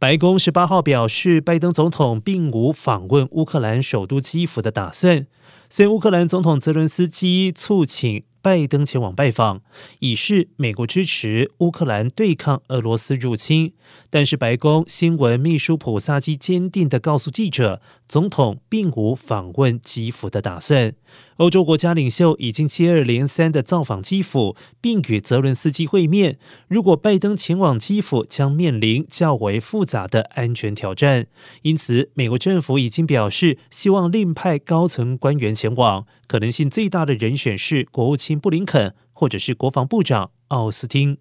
白宫十八号表示，拜登总统并无访问乌克兰首都基辅的打算。虽然乌克兰总统泽伦斯基促请拜登前往拜访，以示美国支持乌克兰对抗俄罗斯入侵，但是白宫新闻秘书普萨基坚定地告诉记者，总统并无访问基辅的打算。欧洲国家领袖已经接二连三的造访基辅，并与泽伦斯基会面。如果拜登前往基辅，将面临较为复杂的安全挑战。因此，美国政府已经表示，希望另派高层官员前往。可能性最大的人选是国务卿布林肯，或者是国防部长奥斯汀。